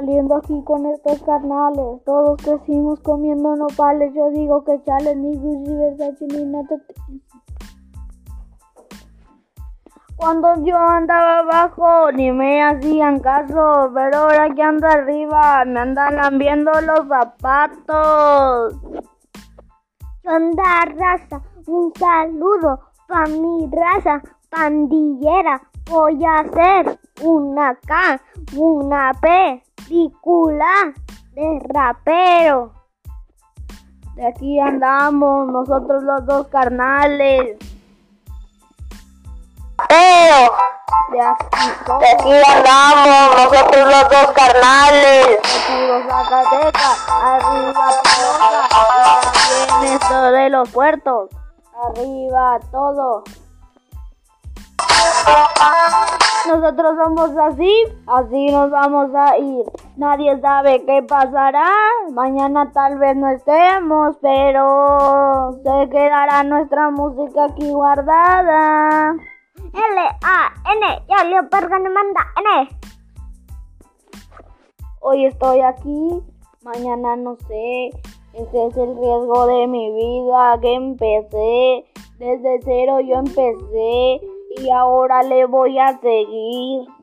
Saliendo aquí con estos carnales, todos crecimos comiendo nopales. Yo digo que chale, ni Gucci, Versace, ni nada. Cuando yo andaba abajo ni me hacían caso, pero ahora que ando arriba me andan lambiendo los zapatos. Sonda raza, un saludo pa' mi raza pandillera. Voy a hacer una K, una película de rapero. De aquí andamos nosotros los dos carnales. Pero De aquí de aquí andamos nosotros los dos carnales. de Zacatecas, arriba Pilosa, también esto de los puertos, arriba todo. Nosotros somos así, así nos vamos a ir. Nadie sabe qué pasará. Mañana tal vez no estemos, pero se quedará nuestra música aquí guardada. L-A-N, ya le manda N. Hoy estoy aquí, mañana no sé. Ese es el riesgo de mi vida que empecé. Desde cero yo empecé y ahora le voy a seguir.